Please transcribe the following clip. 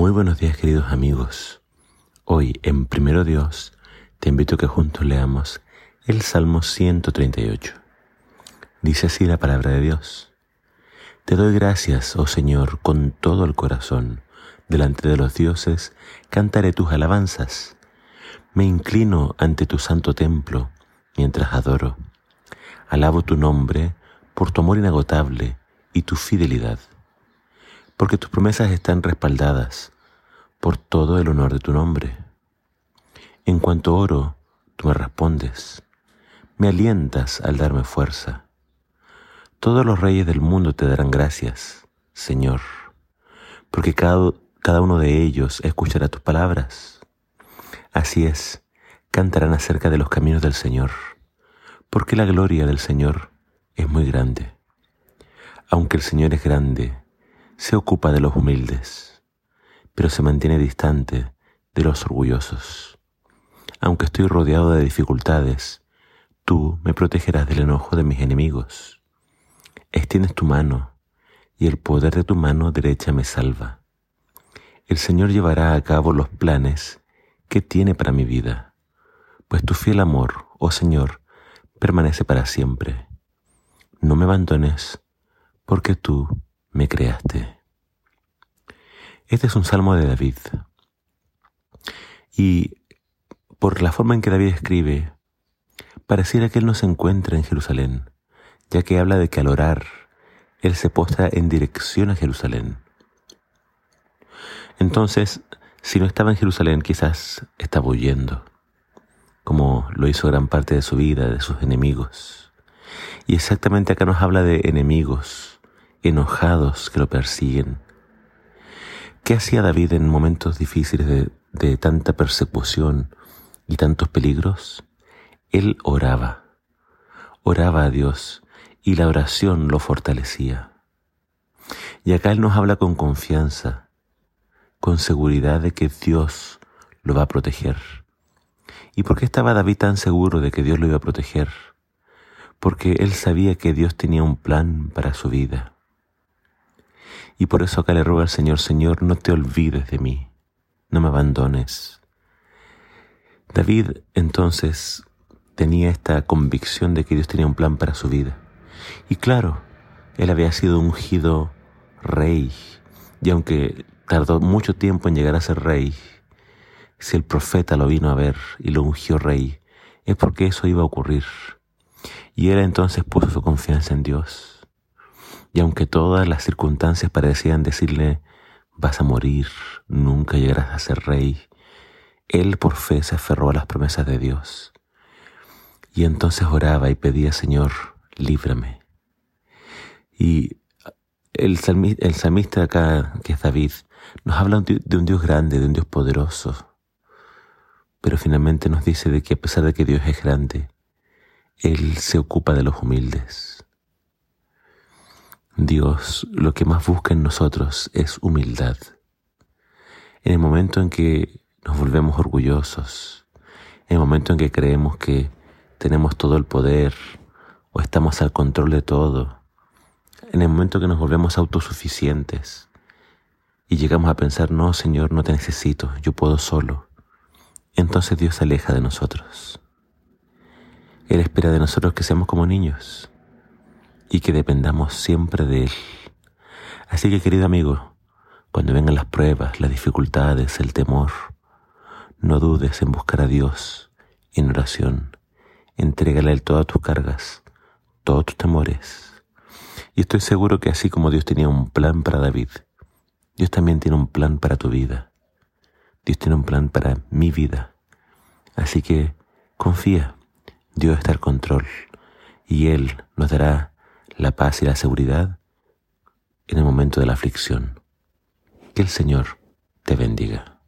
Muy buenos días queridos amigos. Hoy en Primero Dios te invito a que juntos leamos el Salmo 138. Dice así la palabra de Dios. Te doy gracias, oh Señor, con todo el corazón. Delante de los dioses cantaré tus alabanzas. Me inclino ante tu santo templo mientras adoro. Alabo tu nombre por tu amor inagotable y tu fidelidad porque tus promesas están respaldadas por todo el honor de tu nombre. En cuanto oro, tú me respondes, me alientas al darme fuerza. Todos los reyes del mundo te darán gracias, Señor, porque cada, cada uno de ellos escuchará tus palabras. Así es, cantarán acerca de los caminos del Señor, porque la gloria del Señor es muy grande. Aunque el Señor es grande, se ocupa de los humildes, pero se mantiene distante de los orgullosos. Aunque estoy rodeado de dificultades, tú me protegerás del enojo de mis enemigos. Extiendes tu mano, y el poder de tu mano derecha me salva. El Señor llevará a cabo los planes que tiene para mi vida, pues tu fiel amor, oh Señor, permanece para siempre. No me abandones, porque tú me creaste. Este es un salmo de David. Y por la forma en que David escribe, pareciera que él no se encuentra en Jerusalén, ya que habla de que al orar, él se postra en dirección a Jerusalén. Entonces, si no estaba en Jerusalén, quizás estaba huyendo, como lo hizo gran parte de su vida, de sus enemigos. Y exactamente acá nos habla de enemigos, enojados que lo persiguen. ¿Qué hacía David en momentos difíciles de, tanta persecución y tantos peligros? Él oraba, oraba a Dios y la oración lo fortalecía. Y acá Él nos habla con confianza, con seguridad de que Dios lo va a proteger. ¿Y por qué estaba David tan seguro de que Dios lo iba a proteger? Porque él sabía que Dios tenía un plan para su vida. Y por eso acá le ruego al Señor, Señor, no te olvides de mí, no me abandones. David entonces tenía esta convicción de que Dios tenía un plan para su vida. Y claro, él había sido ungido rey, y aunque tardó mucho tiempo en llegar a ser rey, si el profeta lo vino a ver y lo ungió rey, es porque eso iba a ocurrir. Y él entonces puso su confianza en Dios. Y aunque todas las circunstancias parecían decirle, vas a morir, nunca llegarás a ser rey, él por fe se aferró a las promesas de Dios. Y entonces oraba y pedía, Señor, líbrame. Y el salmista, el salmista acá, que es David, nos habla de un Dios grande, de un Dios poderoso, pero finalmente nos dice de que a pesar de que Dios es grande, Él se ocupa de los humildes. Dios lo que más busca en nosotros es humildad. En el momento en que nos volvemos orgullosos, en el momento en que creemos que tenemos todo el poder o estamos al control de todo, en el momento que nos volvemos autosuficientes y llegamos a pensar, no, Señor, no te necesito, yo puedo solo, entonces Dios se aleja de nosotros. Él espera de nosotros que seamos como niños y que dependamos siempre de Él. Así que querido amigo, cuando vengan las pruebas, las dificultades, el temor, no dudes en buscar a Dios en oración. Entrégale a Él todas tus cargas, todos tus temores. Y estoy seguro que así como Dios tenía un plan para David, Dios también tiene un plan para tu vida. Dios tiene un plan para mi vida. Así que confía, Dios está al control y Él nos dará la paz y la seguridad en el momento de la aflicción. Que el Señor te bendiga.